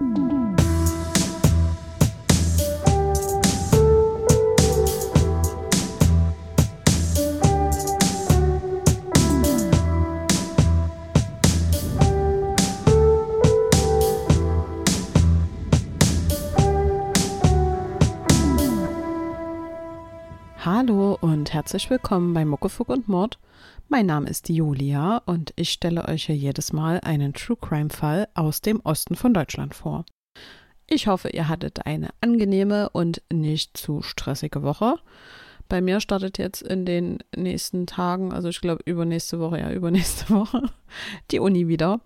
Mm-hmm. Herzlich willkommen bei Muckefuck und Mord. Mein Name ist Julia und ich stelle euch hier jedes Mal einen True Crime Fall aus dem Osten von Deutschland vor. Ich hoffe, ihr hattet eine angenehme und nicht zu stressige Woche. Bei mir startet jetzt in den nächsten Tagen, also ich glaube übernächste Woche, ja, übernächste Woche, die Uni wieder.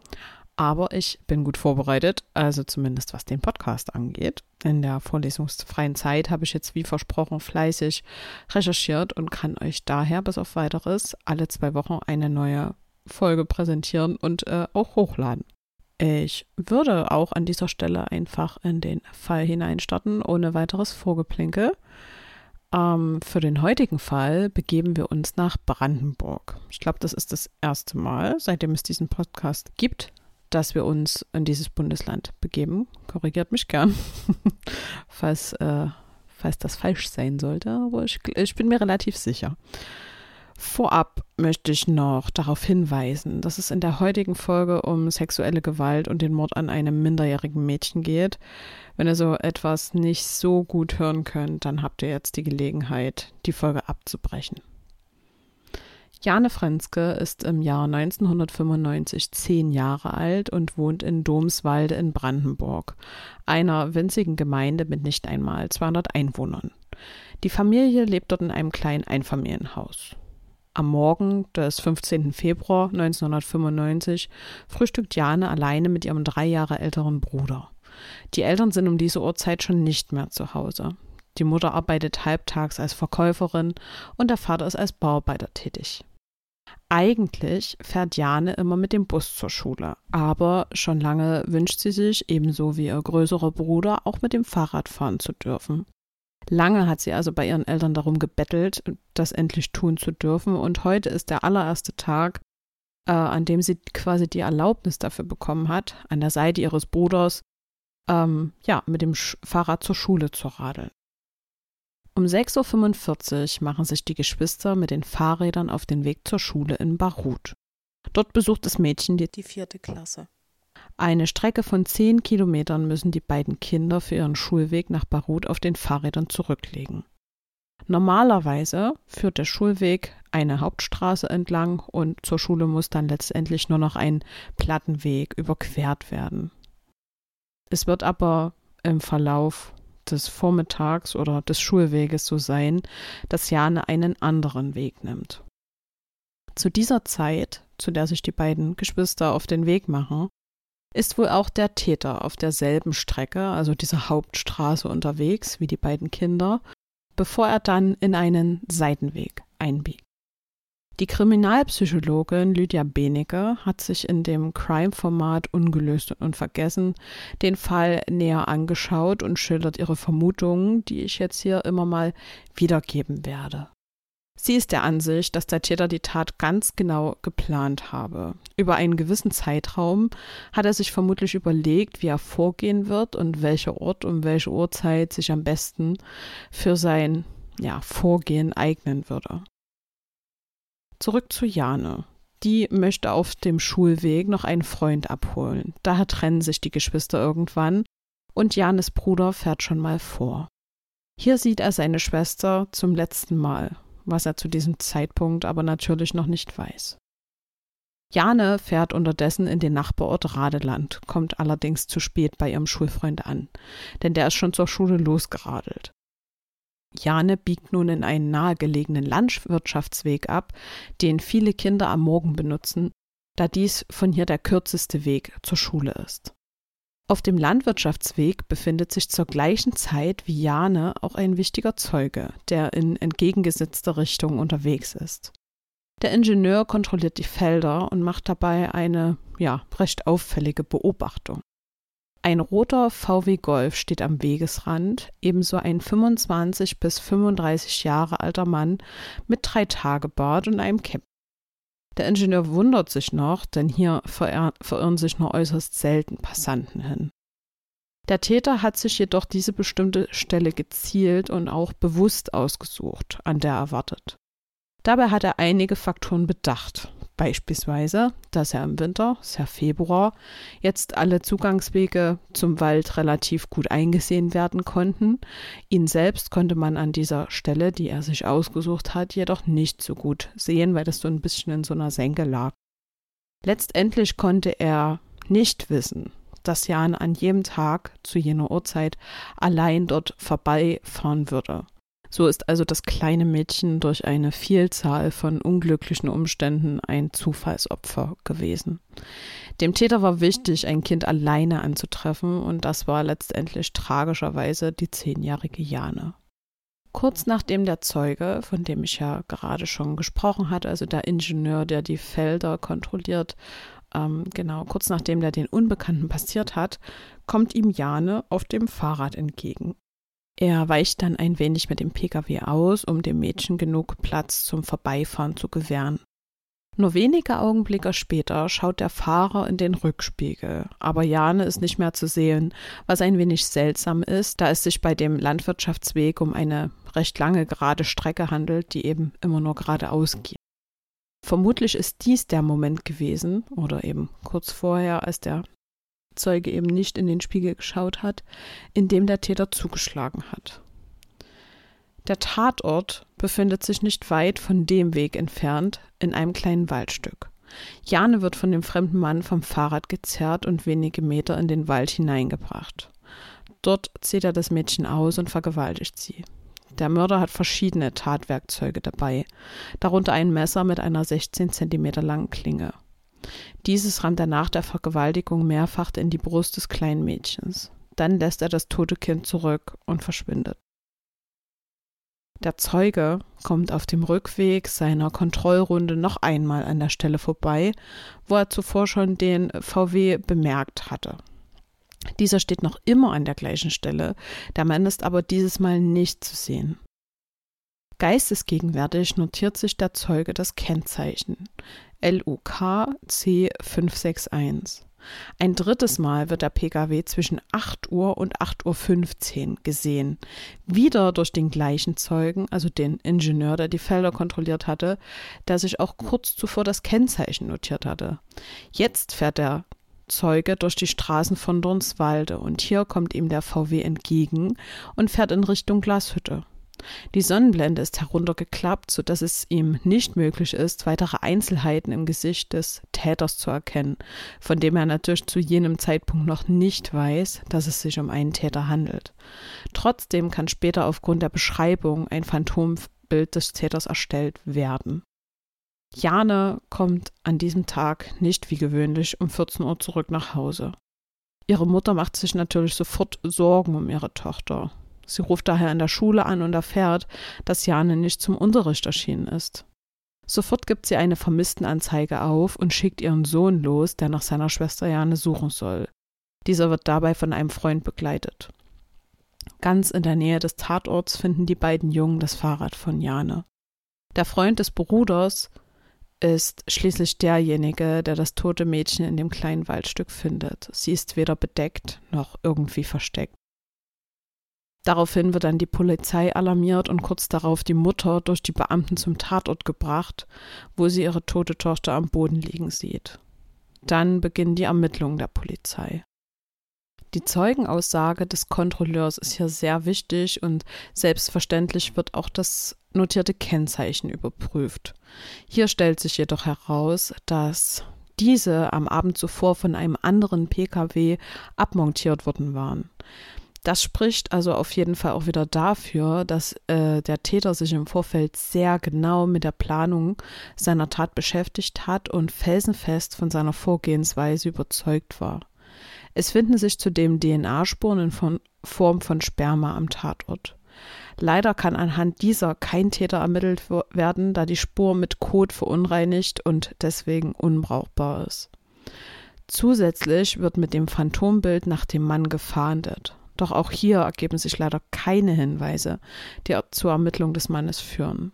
Aber ich bin gut vorbereitet, also zumindest was den Podcast angeht. In der vorlesungsfreien Zeit habe ich jetzt wie versprochen fleißig recherchiert und kann euch daher bis auf weiteres alle zwei Wochen eine neue Folge präsentieren und äh, auch hochladen. Ich würde auch an dieser Stelle einfach in den Fall hineinstarten, ohne weiteres Vorgeplinke. Ähm, für den heutigen Fall begeben wir uns nach Brandenburg. Ich glaube, das ist das erste Mal, seitdem es diesen Podcast gibt, dass wir uns in dieses Bundesland begeben. Korrigiert mich gern, falls, äh, falls das falsch sein sollte, aber ich, ich bin mir relativ sicher. Vorab möchte ich noch darauf hinweisen, dass es in der heutigen Folge um sexuelle Gewalt und den Mord an einem minderjährigen Mädchen geht. Wenn ihr so etwas nicht so gut hören könnt, dann habt ihr jetzt die Gelegenheit, die Folge abzubrechen. Jane Frenzke ist im Jahr 1995 zehn Jahre alt und wohnt in Domswalde in Brandenburg, einer winzigen Gemeinde mit nicht einmal 200 Einwohnern. Die Familie lebt dort in einem kleinen Einfamilienhaus. Am Morgen des 15. Februar 1995 frühstückt Jane alleine mit ihrem drei Jahre älteren Bruder. Die Eltern sind um diese Uhrzeit schon nicht mehr zu Hause. Die Mutter arbeitet halbtags als Verkäuferin und der Vater ist als Bauarbeiter tätig. Eigentlich fährt Jane immer mit dem Bus zur Schule, aber schon lange wünscht sie sich, ebenso wie ihr größerer Bruder, auch mit dem Fahrrad fahren zu dürfen. Lange hat sie also bei ihren Eltern darum gebettelt, das endlich tun zu dürfen, und heute ist der allererste Tag, äh, an dem sie quasi die Erlaubnis dafür bekommen hat, an der Seite ihres Bruders, ähm, ja, mit dem Sch Fahrrad zur Schule zu radeln. Um 6.45 Uhr machen sich die Geschwister mit den Fahrrädern auf den Weg zur Schule in Barut. Dort besucht das Mädchen die, die vierte Klasse. Eine Strecke von zehn Kilometern müssen die beiden Kinder für ihren Schulweg nach Barut auf den Fahrrädern zurücklegen. Normalerweise führt der Schulweg eine Hauptstraße entlang und zur Schule muss dann letztendlich nur noch ein Plattenweg überquert werden. Es wird aber im Verlauf des Vormittags oder des Schulweges so sein, dass Jane einen anderen Weg nimmt. Zu dieser Zeit, zu der sich die beiden Geschwister auf den Weg machen, ist wohl auch der Täter auf derselben Strecke, also dieser Hauptstraße unterwegs wie die beiden Kinder, bevor er dann in einen Seitenweg einbiegt. Die Kriminalpsychologin Lydia Benecke hat sich in dem Crime-Format Ungelöst und Unvergessen den Fall näher angeschaut und schildert ihre Vermutungen, die ich jetzt hier immer mal wiedergeben werde. Sie ist der Ansicht, dass der Täter die Tat ganz genau geplant habe. Über einen gewissen Zeitraum hat er sich vermutlich überlegt, wie er vorgehen wird und welcher Ort und welche Uhrzeit sich am besten für sein ja, Vorgehen eignen würde. Zurück zu Jane. Die möchte auf dem Schulweg noch einen Freund abholen. Daher trennen sich die Geschwister irgendwann und Janes Bruder fährt schon mal vor. Hier sieht er seine Schwester zum letzten Mal, was er zu diesem Zeitpunkt aber natürlich noch nicht weiß. Jane fährt unterdessen in den Nachbarort Radeland, kommt allerdings zu spät bei ihrem Schulfreund an, denn der ist schon zur Schule losgeradelt. Jane biegt nun in einen nahegelegenen Landwirtschaftsweg ab, den viele Kinder am Morgen benutzen, da dies von hier der kürzeste Weg zur Schule ist. Auf dem Landwirtschaftsweg befindet sich zur gleichen Zeit wie Jane auch ein wichtiger Zeuge, der in entgegengesetzter Richtung unterwegs ist. Der Ingenieur kontrolliert die Felder und macht dabei eine, ja, recht auffällige Beobachtung. Ein roter VW Golf steht am Wegesrand, ebenso ein 25 bis 35 Jahre alter Mann mit drei Tagebart und einem Cap. Der Ingenieur wundert sich noch, denn hier verirren sich nur äußerst selten Passanten hin. Der Täter hat sich jedoch diese bestimmte Stelle gezielt und auch bewusst ausgesucht, an der er wartet. Dabei hat er einige Faktoren bedacht. Beispielsweise, dass er im Winter, ja Februar, jetzt alle Zugangswege zum Wald relativ gut eingesehen werden konnten. Ihn selbst konnte man an dieser Stelle, die er sich ausgesucht hat, jedoch nicht so gut sehen, weil das so ein bisschen in so einer Senke lag. Letztendlich konnte er nicht wissen, dass Jan an jedem Tag zu jener Uhrzeit allein dort vorbeifahren würde. So ist also das kleine Mädchen durch eine Vielzahl von unglücklichen Umständen ein Zufallsopfer gewesen. Dem Täter war wichtig, ein Kind alleine anzutreffen, und das war letztendlich tragischerweise die zehnjährige Jane. Kurz nachdem der Zeuge, von dem ich ja gerade schon gesprochen hatte, also der Ingenieur, der die Felder kontrolliert, ähm, genau, kurz nachdem der den Unbekannten passiert hat, kommt ihm Jane auf dem Fahrrad entgegen. Er weicht dann ein wenig mit dem Pkw aus, um dem Mädchen genug Platz zum Vorbeifahren zu gewähren. Nur wenige Augenblicke später schaut der Fahrer in den Rückspiegel, aber Jane ist nicht mehr zu sehen, was ein wenig seltsam ist, da es sich bei dem Landwirtschaftsweg um eine recht lange gerade Strecke handelt, die eben immer nur geradeaus geht. Vermutlich ist dies der Moment gewesen, oder eben kurz vorher, als der Zeuge eben nicht in den Spiegel geschaut hat, in dem der Täter zugeschlagen hat. Der Tatort befindet sich nicht weit von dem Weg entfernt, in einem kleinen Waldstück. Jane wird von dem fremden Mann vom Fahrrad gezerrt und wenige Meter in den Wald hineingebracht. Dort zieht er das Mädchen aus und vergewaltigt sie. Der Mörder hat verschiedene Tatwerkzeuge dabei, darunter ein Messer mit einer 16 Zentimeter langen Klinge. Dieses rammt er nach der Vergewaltigung mehrfach in die Brust des kleinen Mädchens. Dann lässt er das tote Kind zurück und verschwindet. Der Zeuge kommt auf dem Rückweg seiner Kontrollrunde noch einmal an der Stelle vorbei, wo er zuvor schon den VW bemerkt hatte. Dieser steht noch immer an der gleichen Stelle, der Mann ist aber dieses Mal nicht zu sehen. Geistesgegenwärtig notiert sich der Zeuge das Kennzeichen. LUK C561. Ein drittes Mal wird der Pkw zwischen 8 Uhr und 8.15 Uhr gesehen. Wieder durch den gleichen Zeugen, also den Ingenieur, der die Felder kontrolliert hatte, der sich auch kurz zuvor das Kennzeichen notiert hatte. Jetzt fährt der Zeuge durch die Straßen von Dornswalde und hier kommt ihm der VW entgegen und fährt in Richtung Glashütte. Die Sonnenblende ist heruntergeklappt, sodass es ihm nicht möglich ist, weitere Einzelheiten im Gesicht des Täters zu erkennen, von dem er natürlich zu jenem Zeitpunkt noch nicht weiß, dass es sich um einen Täter handelt. Trotzdem kann später aufgrund der Beschreibung ein Phantombild des Täters erstellt werden. Jane kommt an diesem Tag nicht wie gewöhnlich um 14 Uhr zurück nach Hause. Ihre Mutter macht sich natürlich sofort Sorgen um ihre Tochter. Sie ruft daher in der Schule an und erfährt, dass Jane nicht zum Unterricht erschienen ist. Sofort gibt sie eine Vermisstenanzeige auf und schickt ihren Sohn los, der nach seiner Schwester Jane suchen soll. Dieser wird dabei von einem Freund begleitet. Ganz in der Nähe des Tatorts finden die beiden Jungen das Fahrrad von Jane. Der Freund des Bruders ist schließlich derjenige, der das tote Mädchen in dem kleinen Waldstück findet. Sie ist weder bedeckt noch irgendwie versteckt. Daraufhin wird dann die Polizei alarmiert und kurz darauf die Mutter durch die Beamten zum Tatort gebracht, wo sie ihre tote Tochter am Boden liegen sieht. Dann beginnen die Ermittlungen der Polizei. Die Zeugenaussage des Kontrolleurs ist hier sehr wichtig und selbstverständlich wird auch das notierte Kennzeichen überprüft. Hier stellt sich jedoch heraus, dass diese am Abend zuvor von einem anderen Pkw abmontiert worden waren. Das spricht also auf jeden Fall auch wieder dafür, dass äh, der Täter sich im Vorfeld sehr genau mit der Planung seiner Tat beschäftigt hat und felsenfest von seiner Vorgehensweise überzeugt war. Es finden sich zudem DNA-Spuren in Form von Sperma am Tatort. Leider kann anhand dieser kein Täter ermittelt werden, da die Spur mit Kot verunreinigt und deswegen unbrauchbar ist. Zusätzlich wird mit dem Phantombild nach dem Mann gefahndet. Doch auch hier ergeben sich leider keine Hinweise, die zur Ermittlung des Mannes führen.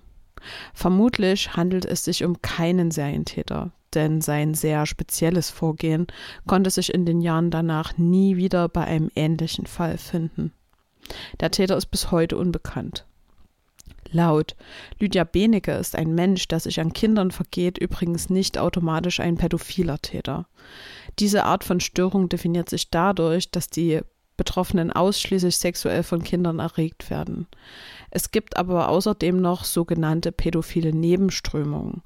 Vermutlich handelt es sich um keinen Serientäter, denn sein sehr spezielles Vorgehen konnte sich in den Jahren danach nie wieder bei einem ähnlichen Fall finden. Der Täter ist bis heute unbekannt. Laut Lydia Benecke ist ein Mensch, der sich an Kindern vergeht, übrigens nicht automatisch ein pädophiler Täter. Diese Art von Störung definiert sich dadurch, dass die Betroffenen ausschließlich sexuell von Kindern erregt werden. Es gibt aber außerdem noch sogenannte pädophile Nebenströmungen.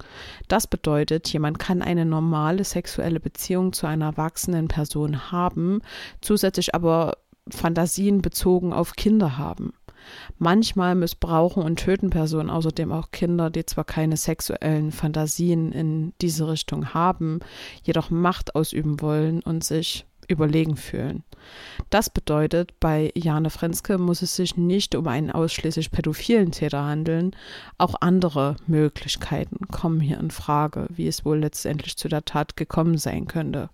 Das bedeutet, jemand kann eine normale sexuelle Beziehung zu einer erwachsenen Person haben, zusätzlich aber Fantasien bezogen auf Kinder haben. Manchmal missbrauchen und töten Personen außerdem auch Kinder, die zwar keine sexuellen Fantasien in diese Richtung haben, jedoch Macht ausüben wollen und sich überlegen fühlen. Das bedeutet, bei Jane Frenske muss es sich nicht um einen ausschließlich pädophilen Täter handeln, auch andere Möglichkeiten kommen hier in Frage, wie es wohl letztendlich zu der Tat gekommen sein könnte.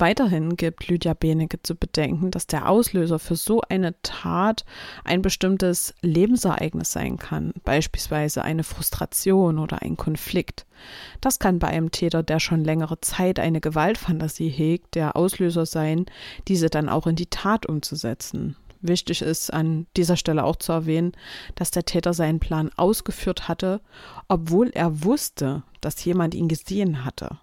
Weiterhin gibt Lydia Benecke zu bedenken, dass der Auslöser für so eine Tat ein bestimmtes Lebensereignis sein kann, beispielsweise eine Frustration oder ein Konflikt. Das kann bei einem Täter, der schon längere Zeit eine Gewaltfantasie hegt, der Auslöser sein, diese dann auch in die Tat umzusetzen. Wichtig ist an dieser Stelle auch zu erwähnen, dass der Täter seinen Plan ausgeführt hatte, obwohl er wusste, dass jemand ihn gesehen hatte.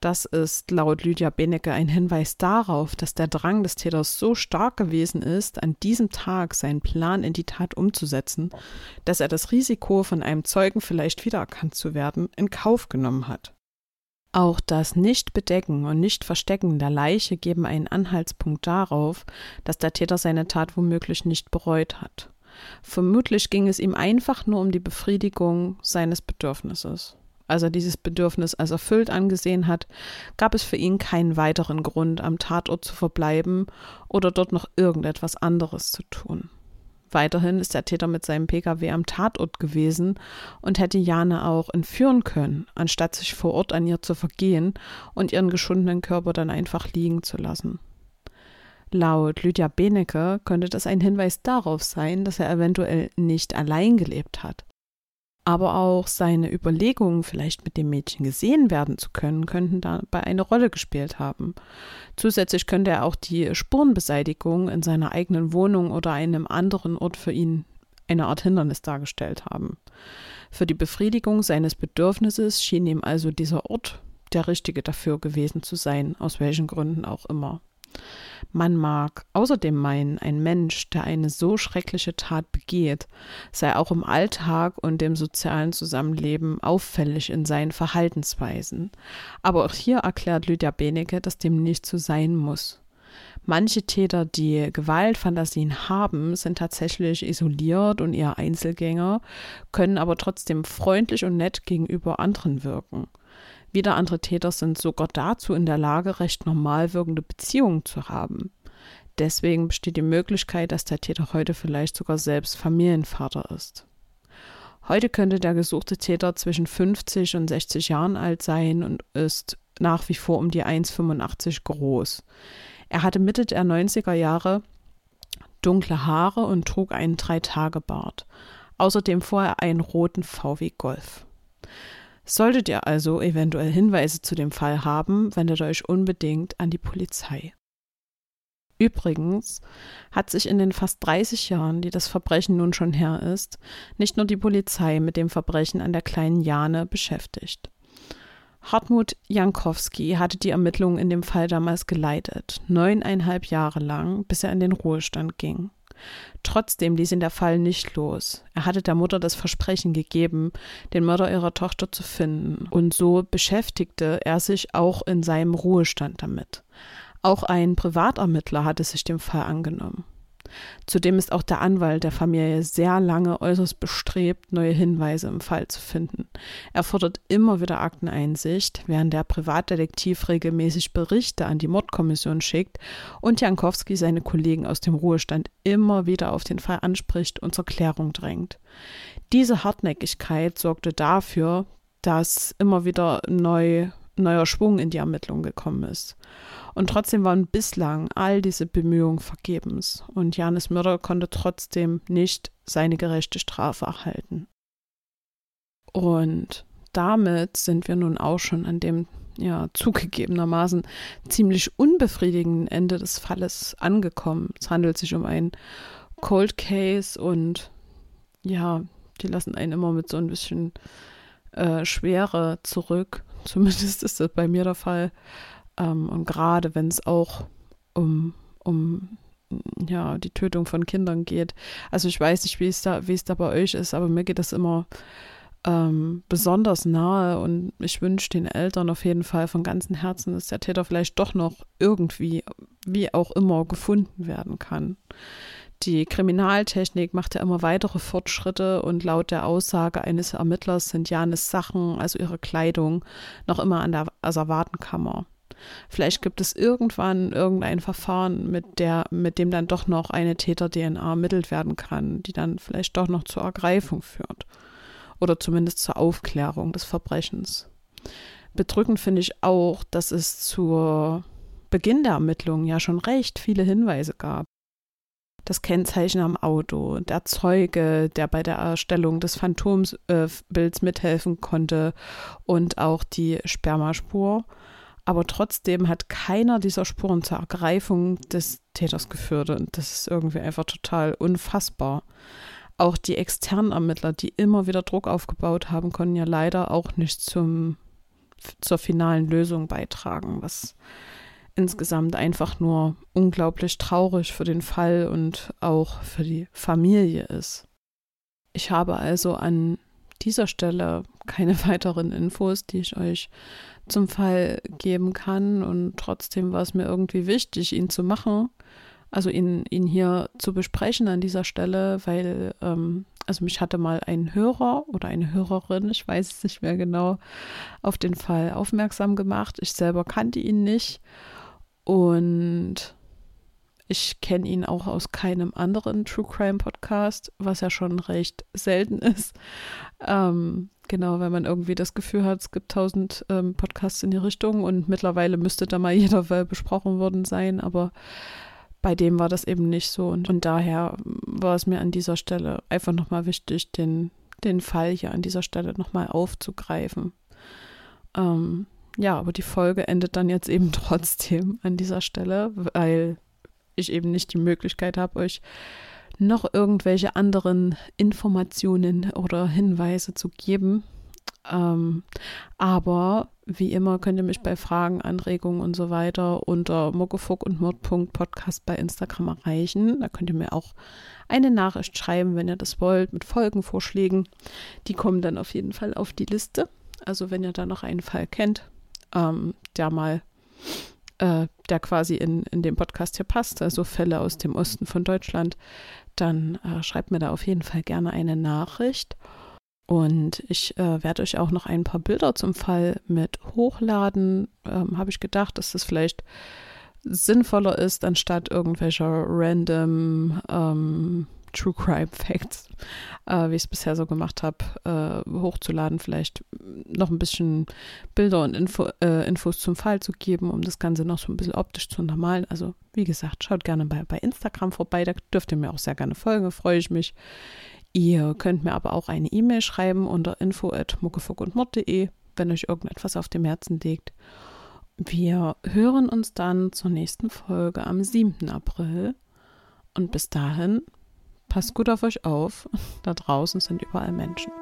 Das ist laut Lydia Benecke ein Hinweis darauf, dass der Drang des Täters so stark gewesen ist, an diesem Tag seinen Plan in die Tat umzusetzen, dass er das Risiko, von einem Zeugen vielleicht wiedererkannt zu werden, in Kauf genommen hat. Auch das Nicht-Bedecken und Nicht-Verstecken der Leiche geben einen Anhaltspunkt darauf, dass der Täter seine Tat womöglich nicht bereut hat. Vermutlich ging es ihm einfach nur um die Befriedigung seines Bedürfnisses als er dieses Bedürfnis als erfüllt angesehen hat, gab es für ihn keinen weiteren Grund, am Tatort zu verbleiben oder dort noch irgendetwas anderes zu tun. Weiterhin ist der Täter mit seinem Pkw am Tatort gewesen und hätte Jane auch entführen können, anstatt sich vor Ort an ihr zu vergehen und ihren geschundenen Körper dann einfach liegen zu lassen. Laut Lydia Benecke könnte das ein Hinweis darauf sein, dass er eventuell nicht allein gelebt hat. Aber auch seine Überlegungen, vielleicht mit dem Mädchen gesehen werden zu können, könnten dabei eine Rolle gespielt haben. Zusätzlich könnte er auch die Spurenbeseitigung in seiner eigenen Wohnung oder einem anderen Ort für ihn eine Art Hindernis dargestellt haben. Für die Befriedigung seines Bedürfnisses schien ihm also dieser Ort der richtige dafür gewesen zu sein, aus welchen Gründen auch immer. Man mag außerdem meinen, ein Mensch, der eine so schreckliche Tat begeht, sei auch im Alltag und im sozialen Zusammenleben auffällig in seinen Verhaltensweisen. Aber auch hier erklärt Lydia Benecke, dass dem nicht so sein muss. Manche Täter, die Gewaltfantasien haben, sind tatsächlich isoliert und eher Einzelgänger, können aber trotzdem freundlich und nett gegenüber anderen wirken. Wieder andere Täter sind sogar dazu in der Lage, recht normal wirkende Beziehungen zu haben. Deswegen besteht die Möglichkeit, dass der Täter heute vielleicht sogar selbst Familienvater ist. Heute könnte der gesuchte Täter zwischen 50 und 60 Jahren alt sein und ist nach wie vor um die 1,85 groß. Er hatte Mitte der 90er Jahre dunkle Haare und trug einen Drei-Tage-Bart. Außerdem fuhr er einen roten VW Golf. Solltet ihr also eventuell Hinweise zu dem Fall haben, wendet euch unbedingt an die Polizei. Übrigens hat sich in den fast 30 Jahren, die das Verbrechen nun schon her ist, nicht nur die Polizei mit dem Verbrechen an der kleinen Jane beschäftigt. Hartmut Jankowski hatte die Ermittlungen in dem Fall damals geleitet, neuneinhalb Jahre lang, bis er in den Ruhestand ging. Trotzdem ließ ihn der Fall nicht los. Er hatte der Mutter das Versprechen gegeben, den Mörder ihrer Tochter zu finden, und so beschäftigte er sich auch in seinem Ruhestand damit. Auch ein Privatermittler hatte sich dem Fall angenommen. Zudem ist auch der Anwalt der Familie sehr lange äußerst bestrebt, neue Hinweise im Fall zu finden. Er fordert immer wieder Akteneinsicht, während der Privatdetektiv regelmäßig Berichte an die Mordkommission schickt und Jankowski seine Kollegen aus dem Ruhestand immer wieder auf den Fall anspricht und zur Klärung drängt. Diese Hartnäckigkeit sorgte dafür, dass immer wieder neu neuer Schwung in die Ermittlungen gekommen ist. Und trotzdem waren bislang all diese Bemühungen vergebens und Janis Mörder konnte trotzdem nicht seine gerechte Strafe erhalten. Und damit sind wir nun auch schon an dem ja zugegebenermaßen ziemlich unbefriedigenden Ende des Falles angekommen. Es handelt sich um ein Cold Case und ja, die lassen einen immer mit so ein bisschen äh, Schwere zurück. Zumindest ist das bei mir der Fall. Ähm, und gerade wenn es auch um, um ja, die Tötung von Kindern geht. Also ich weiß nicht, wie es da, wie es da bei euch ist, aber mir geht das immer ähm, besonders nahe und ich wünsche den Eltern auf jeden Fall von ganzem Herzen, dass der Täter vielleicht doch noch irgendwie, wie auch immer, gefunden werden kann. Die Kriminaltechnik macht ja immer weitere Fortschritte und laut der Aussage eines Ermittlers sind Janes Sachen, also ihre Kleidung, noch immer an der Asservatenkammer. Vielleicht gibt es irgendwann irgendein Verfahren, mit, der, mit dem dann doch noch eine Täter-DNA ermittelt werden kann, die dann vielleicht doch noch zur Ergreifung führt oder zumindest zur Aufklärung des Verbrechens. Bedrückend finde ich auch, dass es zu Beginn der Ermittlungen ja schon recht viele Hinweise gab. Das Kennzeichen am Auto, der Zeuge, der bei der Erstellung des Phantombilds äh, mithelfen konnte und auch die Spermaspur. Aber trotzdem hat keiner dieser Spuren zur Ergreifung des Täters geführt. Und das ist irgendwie einfach total unfassbar. Auch die externen Ermittler, die immer wieder Druck aufgebaut haben, konnten ja leider auch nicht zum, zur finalen Lösung beitragen, was insgesamt einfach nur unglaublich traurig für den Fall und auch für die Familie ist. Ich habe also an dieser Stelle keine weiteren Infos, die ich euch zum Fall geben kann und trotzdem war es mir irgendwie wichtig, ihn zu machen, also ihn, ihn hier zu besprechen an dieser Stelle, weil, ähm, also mich hatte mal ein Hörer oder eine Hörerin, ich weiß es nicht mehr genau, auf den Fall aufmerksam gemacht. Ich selber kannte ihn nicht und ich kenne ihn auch aus keinem anderen True Crime Podcast, was ja schon recht selten ist. Ähm, genau, wenn man irgendwie das Gefühl hat, es gibt tausend ähm, Podcasts in die Richtung und mittlerweile müsste da mal jeder Fall besprochen worden sein, aber bei dem war das eben nicht so. Und, und daher war es mir an dieser Stelle einfach nochmal wichtig, den, den Fall hier an dieser Stelle nochmal aufzugreifen. Ähm, ja, aber die Folge endet dann jetzt eben trotzdem an dieser Stelle, weil ich eben nicht die Möglichkeit habe, euch noch irgendwelche anderen Informationen oder Hinweise zu geben. Ähm, aber wie immer könnt ihr mich bei Fragen, Anregungen und so weiter unter muckefuck und mord.podcast bei Instagram erreichen. Da könnt ihr mir auch eine Nachricht schreiben, wenn ihr das wollt, mit Folgenvorschlägen. Die kommen dann auf jeden Fall auf die Liste. Also wenn ihr da noch einen Fall kennt, ähm, der mal, äh, der quasi in, in dem Podcast hier passt, also Fälle aus dem Osten von Deutschland, dann äh, schreibt mir da auf jeden Fall gerne eine Nachricht. Und ich äh, werde euch auch noch ein paar Bilder zum Fall mit hochladen. Ähm, Habe ich gedacht, dass das vielleicht sinnvoller ist, anstatt irgendwelcher random ähm, True Crime Facts, äh, wie ich es bisher so gemacht habe, äh, hochzuladen. Vielleicht noch ein bisschen Bilder und Info, äh, Infos zum Fall zu geben, um das Ganze noch so ein bisschen optisch zu untermalen. Also, wie gesagt, schaut gerne bei, bei Instagram vorbei. Da dürft ihr mir auch sehr gerne folgen, freue ich mich. Ihr könnt mir aber auch eine E-Mail schreiben unter info.muckefuckundmord.de, wenn euch irgendetwas auf dem Herzen liegt. Wir hören uns dann zur nächsten Folge am 7. April. Und bis dahin, passt gut auf euch auf. Da draußen sind überall Menschen.